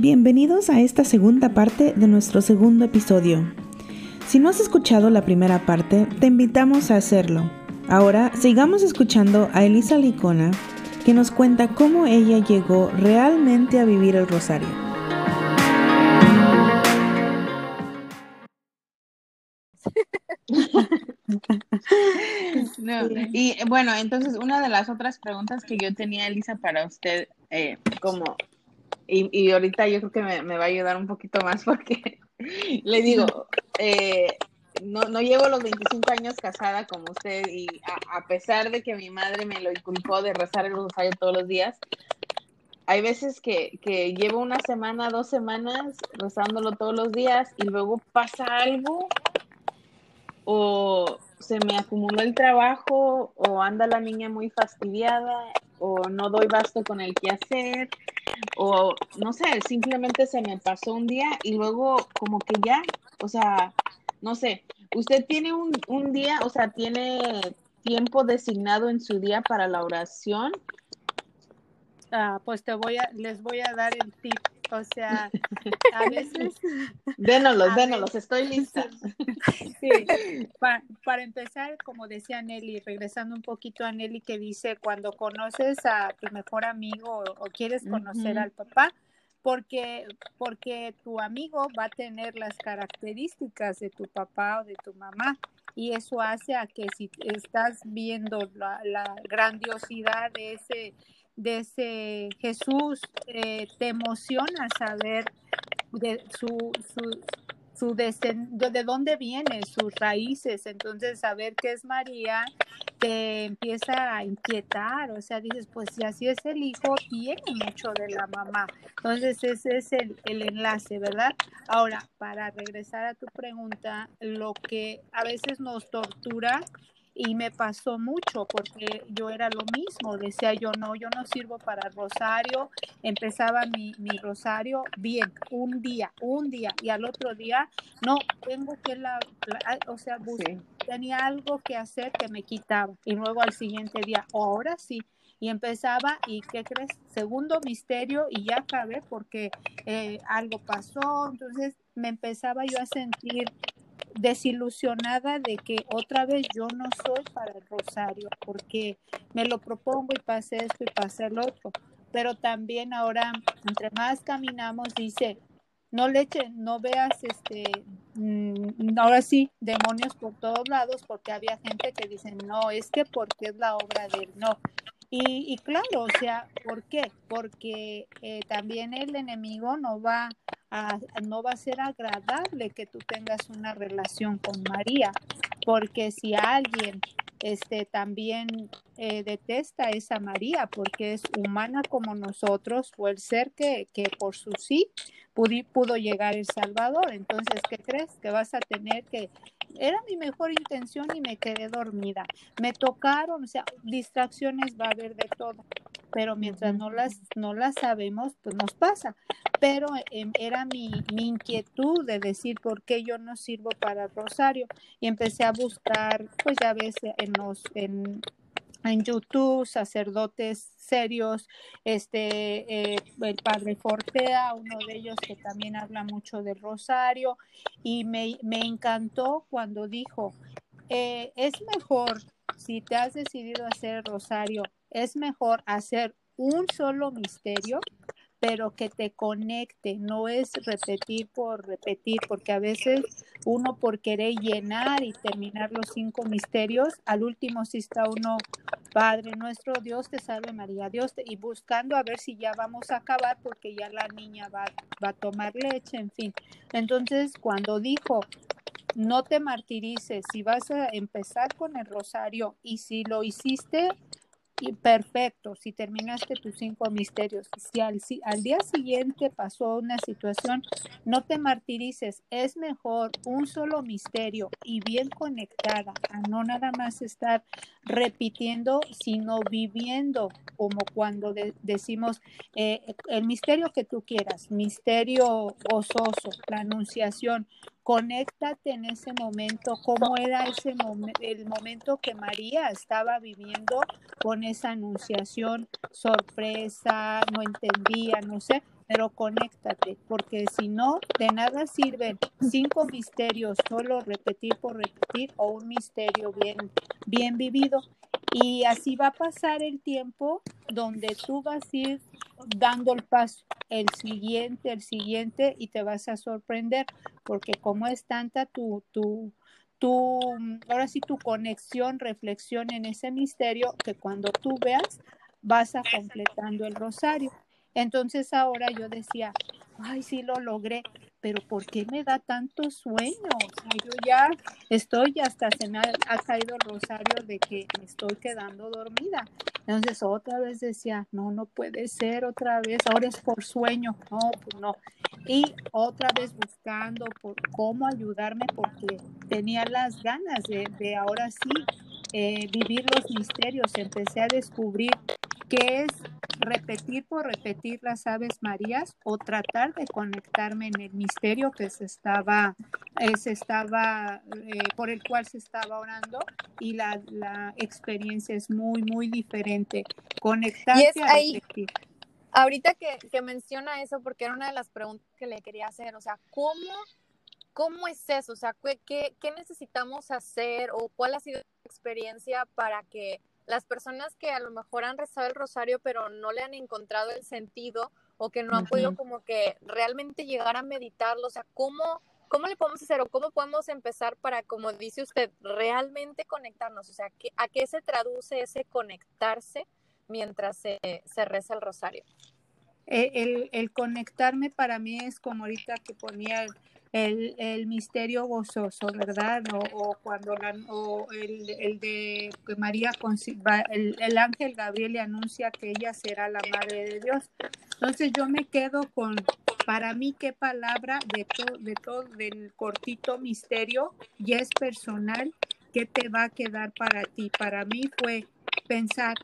Bienvenidos a esta segunda parte de nuestro segundo episodio. Si no has escuchado la primera parte, te invitamos a hacerlo. Ahora sigamos escuchando a Elisa Licona, que nos cuenta cómo ella llegó realmente a vivir el rosario. y bueno, entonces una de las otras preguntas que yo tenía, Elisa, para usted, eh, como, y, ahorita yo creo que me, va a ayudar un poquito más porque le digo, eh, no, no llevo los 25 años casada como usted y a, pesar de que mi madre me lo inculcó de rezar el rosario todos los días, hay veces que, que llevo una semana, dos semanas rezándolo todos los días y luego pasa algo o se me acumuló el trabajo o anda la niña muy fastidiada o no doy basto con el que hacer o no sé, simplemente se me pasó un día y luego como que ya, o sea, no sé, usted tiene un, un día, o sea, tiene tiempo designado en su día para la oración. Ah, pues te voy a, les voy a dar el tip. O sea, a veces. Dénolos, dénolos, estoy lista. Sí, para, empezar, como decía Nelly, regresando un poquito a Nelly que dice, cuando conoces a tu mejor amigo o, quieres conocer al papá, porque, porque tu amigo va a tener las características de tu papá o de tu mamá y eso hace a que si estás viendo la, la grandiosidad de ese, de ese Jesús, eh, te emociona saber de su, su, su de dónde viene, sus raíces. Entonces, saber que es María te empieza a inquietar, o sea, dices, pues si así es el hijo, tiene mucho de la mamá. Entonces, ese es el, el enlace, ¿verdad? Ahora, para regresar a tu pregunta, lo que a veces nos tortura y me pasó mucho porque yo era lo mismo, decía yo no, yo no sirvo para rosario, empezaba mi, mi rosario bien, un día, un día y al otro día no, tengo que la, o sea, tenía algo que hacer que me quitaba y luego al siguiente día, ahora sí, y empezaba y qué crees segundo misterio y ya acabé porque eh, algo pasó entonces me empezaba yo a sentir desilusionada de que otra vez yo no soy para el rosario, porque me lo propongo y pase esto y pase el otro. Pero también ahora, entre más caminamos, dice, no le no veas este, mm, ahora sí, demonios por todos lados, porque había gente que dice, no, es que porque es la obra de él, no. Y, y claro, o sea, ¿por qué? Porque eh, también el enemigo no va no va a ser agradable que tú tengas una relación con María, porque si alguien este, también eh, detesta a esa María porque es humana como nosotros, fue el ser que, que por su sí pudo, pudo llegar el Salvador. Entonces, ¿qué crees? Que vas a tener que... Era mi mejor intención y me quedé dormida. Me tocaron, o sea, distracciones va a haber de todo pero mientras no las, no las sabemos, pues nos pasa. Pero em, era mi, mi, inquietud de decir por qué yo no sirvo para Rosario y empecé a buscar, pues ya ves, en los, en, en YouTube, sacerdotes serios, este, eh, el padre Fortea, uno de ellos que también habla mucho del rosario, y me, me encantó cuando dijo, eh, es mejor si te has decidido hacer el rosario es mejor hacer un solo misterio, pero que te conecte, no es repetir por repetir, porque a veces uno por querer llenar y terminar los cinco misterios, al último sí está uno, Padre nuestro, Dios te salve María, Dios te, y buscando a ver si ya vamos a acabar porque ya la niña va, va a tomar leche, en fin. Entonces, cuando dijo, no te martirices, si vas a empezar con el rosario y si lo hiciste, perfecto, si terminaste tus cinco misterios, si al, al, día siguiente pasó una situación, no te martirices, es mejor un solo misterio y bien conectada, a no nada más estar repitiendo, sino viviendo, como cuando decimos eh, el misterio que tú quieras, misterio gozoso, la anunciación, conéctate en ese momento, cómo era ese el momento que María estaba viviendo con esa anunciación, sorpresa, no entendía, no sé, pero conéctate, porque si no, de nada sirven cinco misterios, solo repetir por repetir o un misterio bien, bien vivido. Y así va a pasar el tiempo donde tú vas a ir dando el paso, el siguiente, el siguiente, y te vas a sorprender, porque como es tanta tu, tu, tu, ahora sí tu conexión, reflexión en ese misterio, que cuando tú veas, vas a completando el rosario. Entonces ahora yo decía, ay, sí lo logré, pero ¿por qué me da tanto sueño? Yo ya estoy, hasta se me ha, caído el rosario de que me estoy quedando dormida. Entonces otra vez decía, no, no puede ser otra vez, ahora es por sueño, no, pues no. Y otra vez buscando por cómo ayudarme porque tenía las ganas de, de ahora sí eh, vivir los misterios. Empecé a descubrir qué es repetir por repetir las Aves Marías o tratar de conectarme en el misterio que se estaba, eh, se estaba eh, por el cual se estaba orando y la, la, experiencia es muy, muy diferente. Conectarse a repetir. Ahorita que, que menciona eso, porque era una de las preguntas que le quería hacer, o sea, ¿cómo ¿Cómo es eso? O sea, ¿qué, ¿qué, necesitamos hacer o cuál ha sido la experiencia para que las personas que a lo mejor han rezado el rosario pero no le han encontrado el sentido o que no han podido como que realmente llegar a meditarlo, o sea, ¿cómo, ¿cómo le podemos hacer o cómo podemos empezar para, como dice usted, realmente conectarnos? O sea, ¿a qué se traduce ese conectarse mientras se, se reza el rosario? Eh, el, el, conectarme para mí es como ahorita que ponía el, el misterio gozoso, ¿verdad? O, o cuando la, o el, el, de que María, el, el, ángel Gabriel le anuncia que ella será la madre de Dios. Entonces yo me quedo con, para mí, qué palabra de todo, de todo, del cortito misterio y es personal, ¿qué te va a quedar para ti? Para mí fue pensar,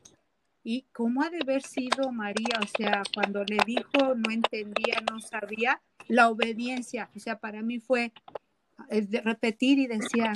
¿Y cómo ha de haber sido María? O sea, cuando le dijo, no entendía, no sabía, la obediencia, o sea, para mí fue eh, repetir y decía,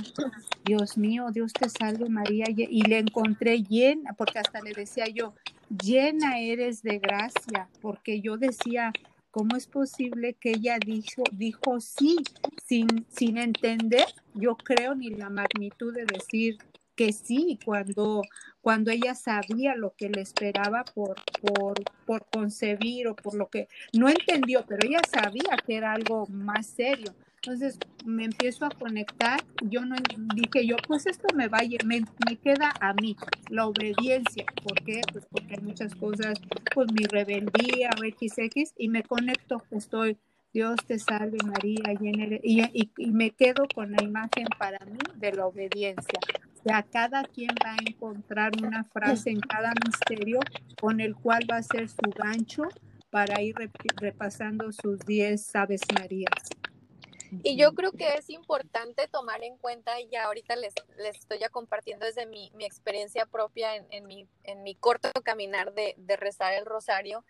Dios mío, Dios te salve María, y le encontré llena, porque hasta le decía yo, llena eres de gracia, porque yo decía, ¿cómo es posible que ella dijo, dijo sí, sin, sin entender, yo creo, ni la magnitud de decir que sí, cuando cuando ella sabía lo que le esperaba por, por, por concebir o por lo que no entendió, pero ella sabía que era algo más serio. Entonces me empiezo a conectar, yo no dije yo, pues esto me va, me, me queda a mí, la obediencia, ¿por qué? Pues porque hay muchas cosas, pues mi rebeldía o XX, y me conecto, estoy, Dios te salve María, y, y, y me quedo con la imagen para mí de la obediencia. Ya cada quien va a encontrar una frase en cada misterio con el cual va a ser su gancho para ir repasando sus 10 Aves Marías. Y yo creo que es importante tomar en cuenta, y ya ahorita les, les estoy ya compartiendo desde mi, mi experiencia propia en, en, mi, en mi corto caminar de, de rezar el rosario,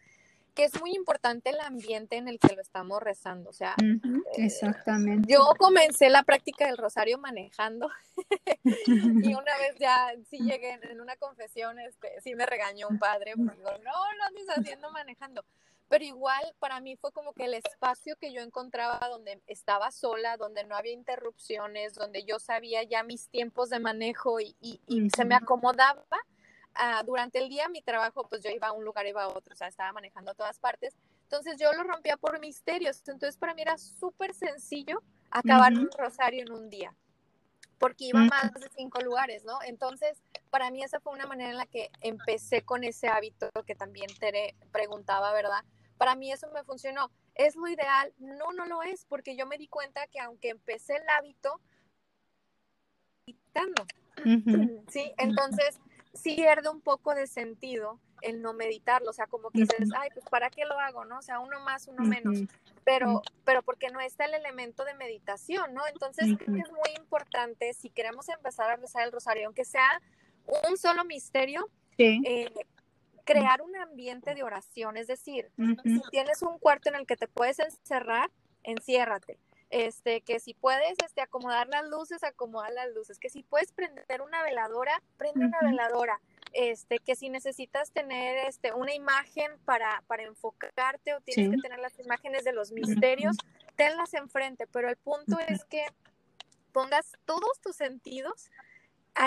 que es muy importante el ambiente en el que lo estamos rezando. O sea, eh, exactamente. Yo comencé la práctica del rosario manejando y una vez ya sí llegué en una confesión, este, sí me regañó un padre, porque digo, no, lo andes haciendo manejando. Pero igual para mí fue como que el espacio que yo encontraba donde estaba sola, donde no había interrupciones, donde yo sabía ya mis tiempos de manejo y, y, y se me acomodaba Ah, durante el día mi trabajo, pues yo iba a un lugar, iba a otro, o sea, estaba manejando a todas partes. Entonces yo lo rompía por misterios. Entonces para mí era súper sencillo acabar un rosario en un día, porque iba a más de cinco lugares, ¿no? Entonces para mí esa fue una manera en la que empecé con ese hábito que también te preguntaba, ¿verdad? Para mí eso me funcionó. ¿Es lo ideal? No, no lo es, porque yo me di cuenta que aunque empecé el hábito, quitando. Sí, entonces sí pierde un poco de sentido el no meditarlo, o sea, como que dices, ay, pues ¿para qué lo hago, no? O sea, uno más, uno menos, pero, pero porque no está el elemento de meditación, ¿no? Entonces, es muy importante, si queremos empezar a rezar el rosario, aunque sea un solo misterio, eh, crear un ambiente de oración, es decir, si tienes un cuarto en el que te puedes encerrar, enciérrate este, que si puedes este, acomodar las luces, acomodar las luces, que si puedes prender una veladora, prende una veladora. este, que si necesitas tener este, una imagen para, para enfocarte o tienes que tener las imágenes de los misterios, tenlas enfrente, pero el punto es que pongas todos tus sentidos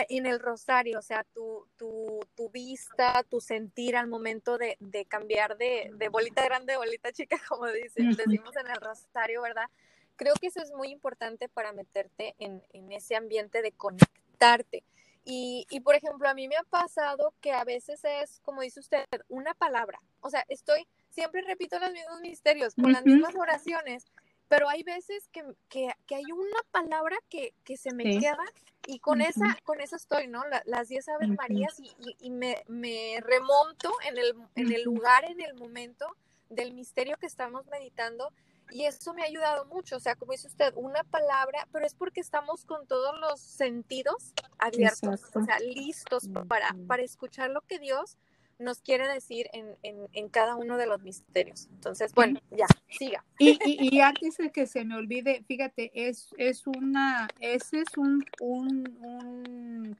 en el rosario, o sea, tu, tu, tu vista, tu sentir al momento de, de cambiar de, de, bolita grande bolita chica, como dicen, decimos en el rosario, ¿verdad? Creo que eso es muy importante para meterte en, en ese ambiente de conectarte. Y, y, por ejemplo, a mí me ha pasado que a veces es, como dice usted, una palabra. O sea, estoy, siempre repito los mismos misterios, con las mismas oraciones, pero hay veces que, que, que hay una palabra que, que se me queda y con esa con esa estoy, ¿no? las diez Aves Marías y, y, me, me, remonto en el, en el lugar, en el momento del misterio que estamos meditando y eso me ha ayudado mucho, o sea, como dice usted, una palabra, pero es porque estamos con todos los sentidos abiertos, o sea, listos para, para escuchar lo que Dios nos quiere decir en, en, en, cada uno de los misterios. Entonces, bueno, ya, siga. Y, y, y, antes de que se me olvide, fíjate, es, es una, ese es un, un, un,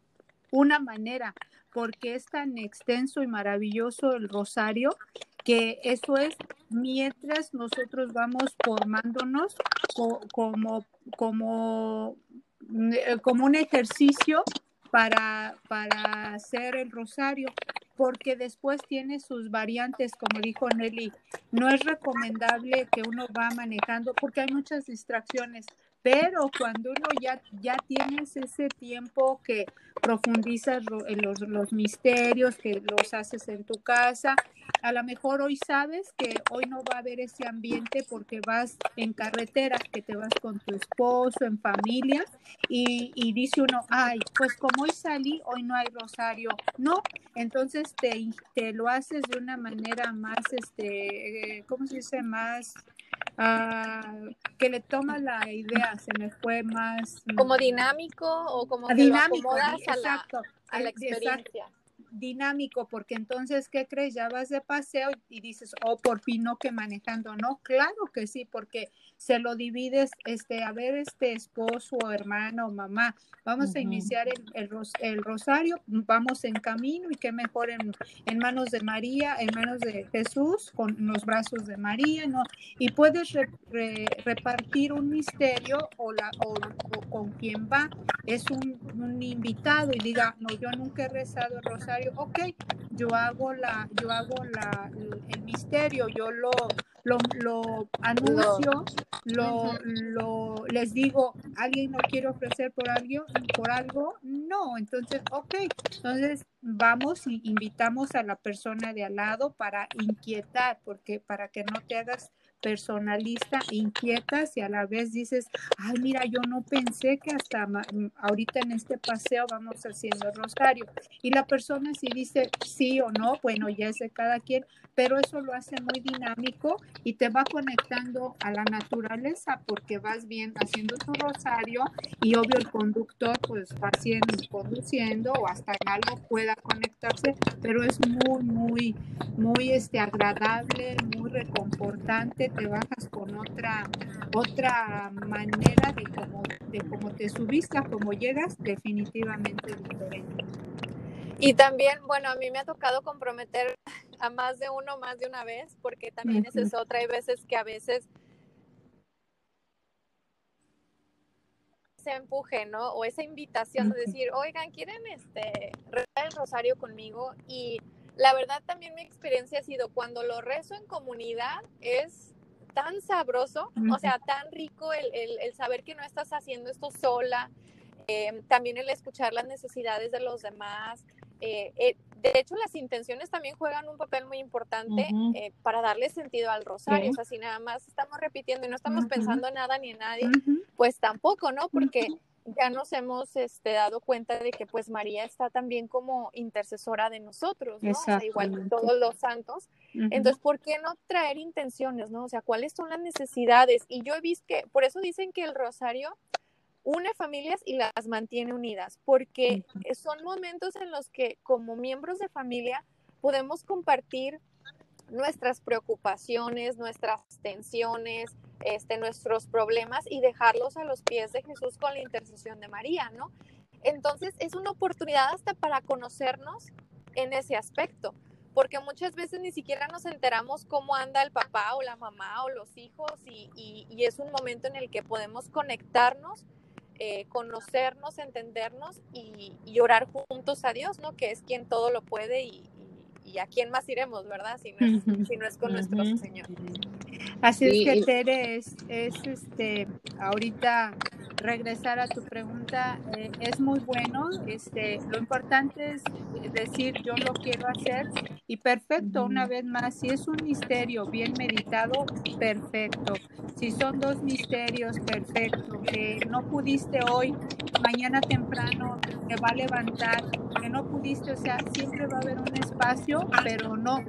una manera, porque es tan extenso y maravilloso el rosario, que eso es mientras nosotros vamos formándonos como, como, eh, como un ejercicio para, para hacer el rosario, porque después tiene sus variantes, como dijo Nelly. No es recomendable que uno va manejando porque hay muchas distracciones, pero cuando uno ya, ya tienes ese tiempo que profundizas los, los misterios, que los haces en tu casa, a lo mejor hoy sabes que hoy no va a haber ese ambiente porque vas en carretera, que te vas con tu esposo, en familia, y, y dice uno, ay, pues como hoy salí, hoy no hay rosario. No, entonces te, te lo haces de una manera más, este, eh, ¿cómo se dice? Más Uh, que le toma la idea, se me fue más... Mm, como dinámico o como que dinámico, lo exacto, a la, a la experiencia. Exacto dinámico, porque entonces, ¿qué crees? Ya vas de paseo y dices, oh, por fin no que manejando. No, claro que sí, porque se lo divides, este, a ver, este esposo, hermano, mamá, vamos a iniciar el, el, rosario, vamos en camino y qué mejor en, en, manos de María, en manos de Jesús, con los brazos de María, ¿no? Y puedes repartir un misterio o, la, o, con quien va, es un, un invitado y diga, no, yo nunca he rezado el rosario ok, yo hago la, yo hago la, el misterio, yo lo, lo, lo anuncio, lo, lo, les digo, ¿alguien no quiere ofrecer por algo? por algo? No, entonces, ok, entonces vamos y invitamos a la persona de al lado para inquietar, porque para que no te hagas personalista, inquietas y a la vez dices, ay, mira, yo no pensé que hasta ahorita en este paseo vamos haciendo rosario. Y la persona si dice sí o no, bueno, ya es de cada quien, pero eso lo hace muy dinámico y te va conectando a la naturaleza porque vas bien haciendo tu rosario y obvio el conductor pues va haciendo, conduciendo o hasta en algo pueda conectarse, pero es muy, muy, muy este, agradable, muy reconfortante te bajas con otra, otra manera de cómo, de cómo te subiste a cómo llegas, definitivamente diferente. Y también, bueno, a mí me ha tocado comprometer a más de uno, más de una vez, porque también esa es otra. Hay veces que a veces se empuje, ¿no? O esa invitación de decir, oigan, ¿quieren este, rezar el rosario conmigo? Y la verdad también mi experiencia ha sido cuando lo rezo en comunidad es tan sabroso, o sea, tan rico el, el, saber que no estás haciendo esto sola, eh, también el escuchar las necesidades de los demás. Eh, eh, de hecho, las intenciones también juegan un papel muy importante para darle sentido al rosario. O sea, si nada más estamos repitiendo y no estamos pensando en nada ni en nadie, pues tampoco, ¿no? Porque ya nos hemos este, dado cuenta de que pues María está también como intercesora de nosotros, ¿no? O sea, igual que todos los santos. Entonces, ¿por qué no traer intenciones, no? O sea, ¿cuáles son las necesidades? Y yo he visto que, por eso dicen que el rosario une familias y las mantiene unidas, porque son momentos en los que como miembros de familia podemos compartir nuestras preocupaciones, nuestras tensiones, este, nuestros problemas y dejarlos a los pies de Jesús con la intercesión de María, ¿no? Entonces es una oportunidad hasta para conocernos en ese aspecto, porque muchas veces ni siquiera nos enteramos cómo anda el papá o la mamá o los hijos y, y, es un momento en el que podemos conectarnos, eh, conocernos, entendernos y, y, orar juntos a Dios, ¿no? Que es quien todo lo puede y, y a quién más iremos, ¿verdad? Si no es, si no es con nuestro Señor. Así es que Tere es, es este ahorita regresar a tu pregunta eh, es muy bueno. Este, lo importante es decir yo lo quiero hacer y perfecto. Una vez más, si es un misterio bien meditado, perfecto. Si son dos misterios, perfecto. Que no pudiste hoy, mañana temprano te va a levantar. Que no o sea, siempre va a haber un espacio, pero no,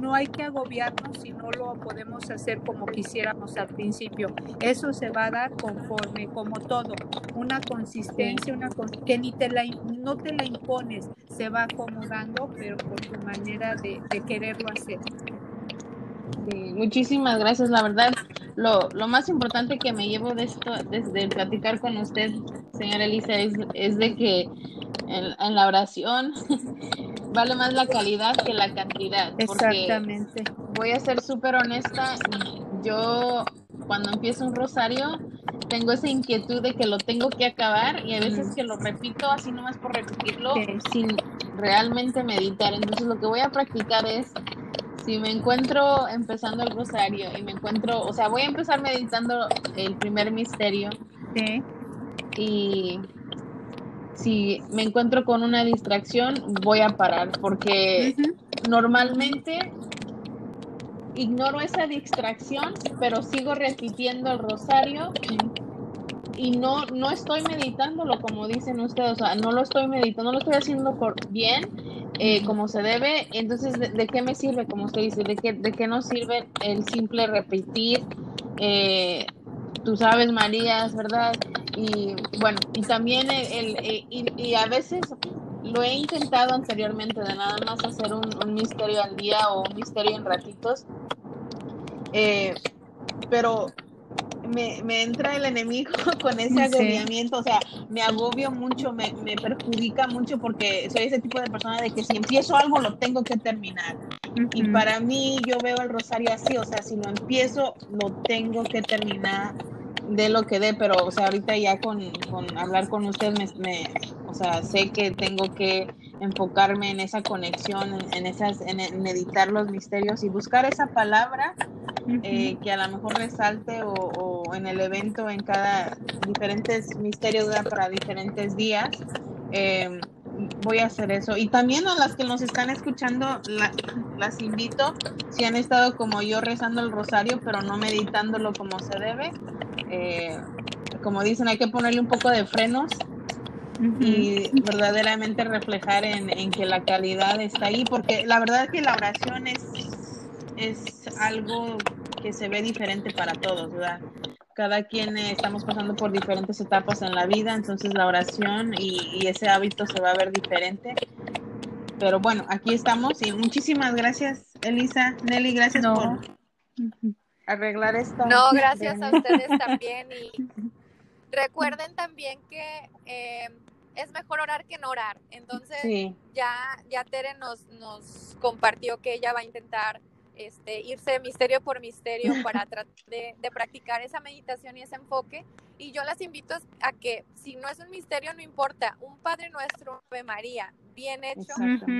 no hay que agobiarnos si no lo podemos hacer como quisiéramos al principio. Eso se va a dar conforme, como todo, una consistencia, una que ni te la, no te la impones, se va acomodando, pero por tu manera de, quererlo hacer. muchísimas gracias. La verdad, lo, lo, más importante que me llevo de esto, desde platicar con usted, señora Elisa, es, es de que en, en, la oración vale más la calidad que la cantidad. Exactamente. Voy a ser súper honesta, yo cuando empiezo un rosario tengo esa inquietud de que lo tengo que acabar y a veces que lo repito así nomás por repetirlo sin realmente meditar. Entonces lo que voy a practicar es si me encuentro empezando el rosario y me encuentro, o sea, voy a empezar meditando el primer misterio. Sí. Y si me encuentro con una distracción, voy a parar porque normalmente ignoro esa distracción, pero sigo repitiendo el rosario y no, no estoy meditándolo como dicen ustedes, o sea, no lo estoy meditando, no lo estoy haciendo bien, eh, como se debe, entonces, ¿de, qué me sirve, como usted dice? ¿De qué, de qué nos sirve el simple repetir? Eh, tú sabes, María, ¿verdad? Y bueno, y también el, y, a veces lo he intentado anteriormente de nada más hacer un, misterio al día o un misterio en ratitos, eh, pero me, me, entra el enemigo con ese agobiamiento, o sea, me agobio mucho, me, me, perjudica mucho porque soy ese tipo de persona de que si empiezo algo lo tengo que terminar. Y para mí yo veo el rosario así, o sea, si lo empiezo lo tengo que terminar de lo que dé, pero o sea, ahorita ya con, con hablar con usted me, o sea, sé que tengo que enfocarme en esa conexión, en, esas, en, meditar los misterios y buscar esa palabra eh, que a lo mejor resalte o, en el evento, en cada diferentes misterios para diferentes días. Eh, voy a hacer eso. Y también a las que nos están escuchando, las invito, si han estado como yo rezando el rosario, pero no meditándolo como se debe, eh, como dicen, hay que ponerle un poco de frenos y verdaderamente reflejar en, que la calidad está ahí, porque la verdad es que la oración es, es algo que se ve diferente para todos, ¿verdad? Cada quien eh, estamos pasando por diferentes etapas en la vida, entonces la oración y, ese hábito se va a ver diferente. Pero bueno, aquí estamos y muchísimas gracias, Elisa. Nelly, gracias por arreglar esto. No, gracias a ustedes también. Y recuerden también que eh, es mejor orar que no orar. Entonces, ya, ya Tere nos, nos compartió que ella va a intentar este, irse misterio por misterio para tratar de, practicar esa meditación y ese enfoque. Y yo las invito a que, si no es un misterio, no importa, un Padre Nuestro, Ave María, bien hecho,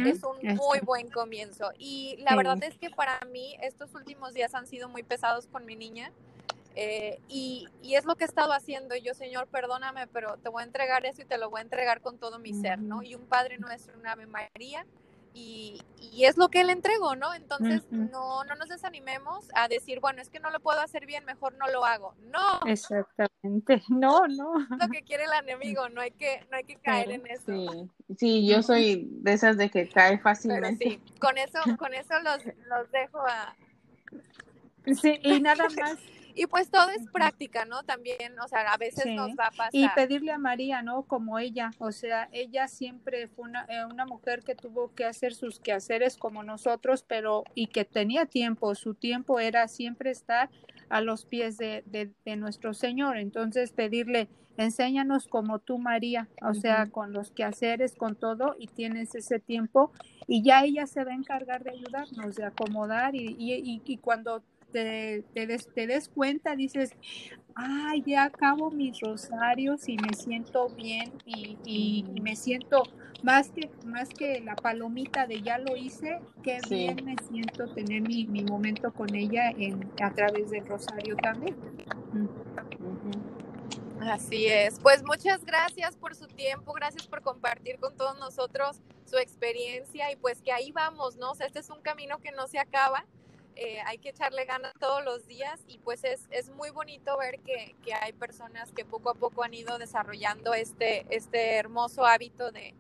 es un muy buen comienzo. Y la verdad es que para mí estos últimos días han sido muy pesados con mi niña. Eh, y, y, es lo que he estado haciendo. Yo, Señor, perdóname, pero te voy a entregar eso y te lo voy a entregar con todo mi ser, ¿no? Y un Padre Nuestro, una Ave María y, es lo que él entregó, ¿no? Entonces, no, no nos desanimemos a decir, bueno, es que no lo puedo hacer bien, mejor no lo hago. No. Exactamente. No, no. Lo que quiere el enemigo, no hay que, no hay que caer en eso. Sí. sí, yo soy de esas de que cae fácilmente. sí, con eso, con eso los, los dejo a... Sí, y nada más y pues todo es práctica, ¿no? También, o sea, a veces nos va a pasar. Y pedirle a María, ¿no? Como ella, o sea, ella siempre fue una, eh, una mujer que tuvo que hacer sus quehaceres como nosotros, pero y que tenía tiempo, su tiempo era siempre estar a los pies de, de, nuestro Señor. Entonces, pedirle, enséñanos como tú, María, o sea, con los quehaceres, con todo, y tienes ese tiempo y ya ella se va a encargar de ayudarnos, de acomodar y, y, y cuando te, te, des, te des cuenta, dices, ay, ya acabo mis rosarios y me siento bien y, y, me siento más que, más que la palomita de ya lo hice, qué bien me siento tener mi, mi, momento con ella en, a través del rosario también. Así es. Pues muchas gracias por su tiempo, gracias por compartir con todos nosotros su experiencia y pues que ahí vamos, ¿no? O sea, este es un camino que no se acaba eh, hay que echarle ganas todos los días y pues es, es muy bonito ver que, que, hay personas que poco a poco han ido desarrollando este, este hermoso hábito de,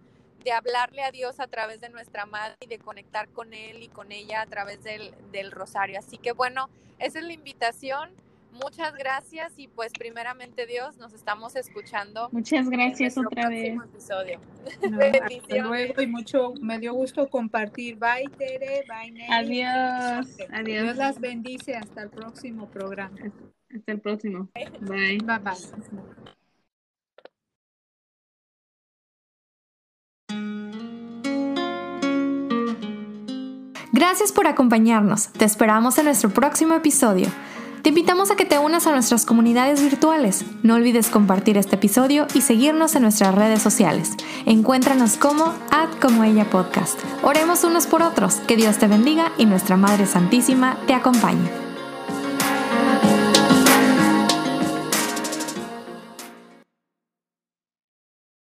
de hablarle a Dios a través de nuestra madre y de conectar con Él y con ella a través del, del rosario. Así que bueno, esa es la invitación muchas gracias y pues primeramente Dios nos estamos escuchando. Muchas gracias otra vez. Episodio. hasta luego y mucho, me dio gusto compartir. Bye Tere, bye Nelly. Adiós. Adiós. Dios las bendice hasta el próximo programa. Hasta el próximo. Bye. Bye bye. Gracias por acompañarnos. Te esperamos en nuestro próximo episodio. Te invitamos a que te unas a nuestras comunidades virtuales. No olvides compartir este episodio y seguirnos en nuestras redes sociales. Encuéntranos como Ad como ella podcast. Oremos unos por otros. Que Dios te bendiga y nuestra Madre Santísima te acompañe.